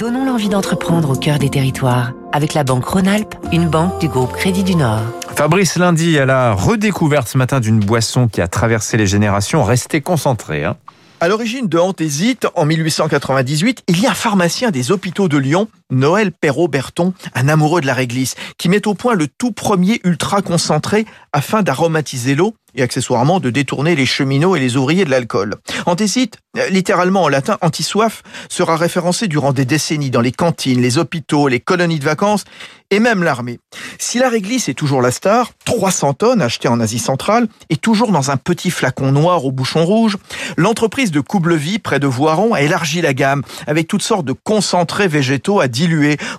Donnons l'envie d'entreprendre au cœur des territoires avec la Banque Rhône-Alpes, une banque du groupe Crédit du Nord. Fabrice Lundi à la redécouverte ce matin d'une boisson qui a traversé les générations. Restez concentrés. Hein. À l'origine de Antésite, en 1898, il y a un pharmacien des hôpitaux de Lyon, Noël Perrault-Berton, un amoureux de la réglisse, qui met au point le tout premier ultra concentré afin d'aromatiser l'eau et accessoirement de détourner les cheminots et les ouvriers de l'alcool. Antésite, littéralement en latin anti-soif, sera référencé durant des décennies dans les cantines, les hôpitaux, les colonies de vacances et même l'armée. Si la réglisse est toujours la star, 300 tonnes achetées en Asie centrale et toujours dans un petit flacon noir au bouchon rouge, l'entreprise de Coublevie, près de Voiron, a élargi la gamme avec toutes sortes de concentrés végétaux à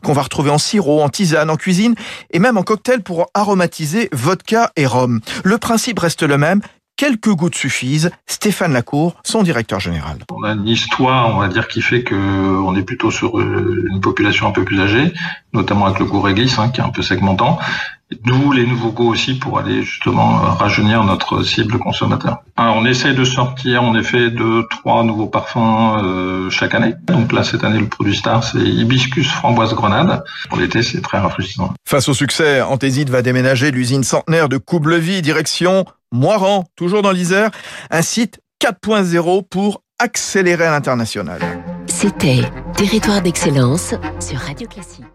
qu'on va retrouver en sirop, en tisane, en cuisine et même en cocktail pour aromatiser vodka et rhum. Le principe reste le même, quelques gouttes suffisent. Stéphane Lacour, son directeur général. On a une histoire, on va dire, qui fait que on est plutôt sur euh, une population un peu plus âgée, notamment avec le goût réglisse, hein, qui est un peu segmentant. D'où les nouveaux goûts aussi pour aller justement euh, rajeunir notre cible consommateur. Alors, on essaie de sortir en effet deux, trois nouveaux parfums euh, chaque année. Donc là, cette année, le produit star, c'est hibiscus framboise grenade. Pour l'été, c'est très rafraîchissant. Face au succès, Antésite va déménager l'usine centenaire de Coublevie, direction Moiran, toujours dans l'Isère, un site 4.0 pour accélérer à l'international. C'était Territoire d'excellence sur Radio Classique.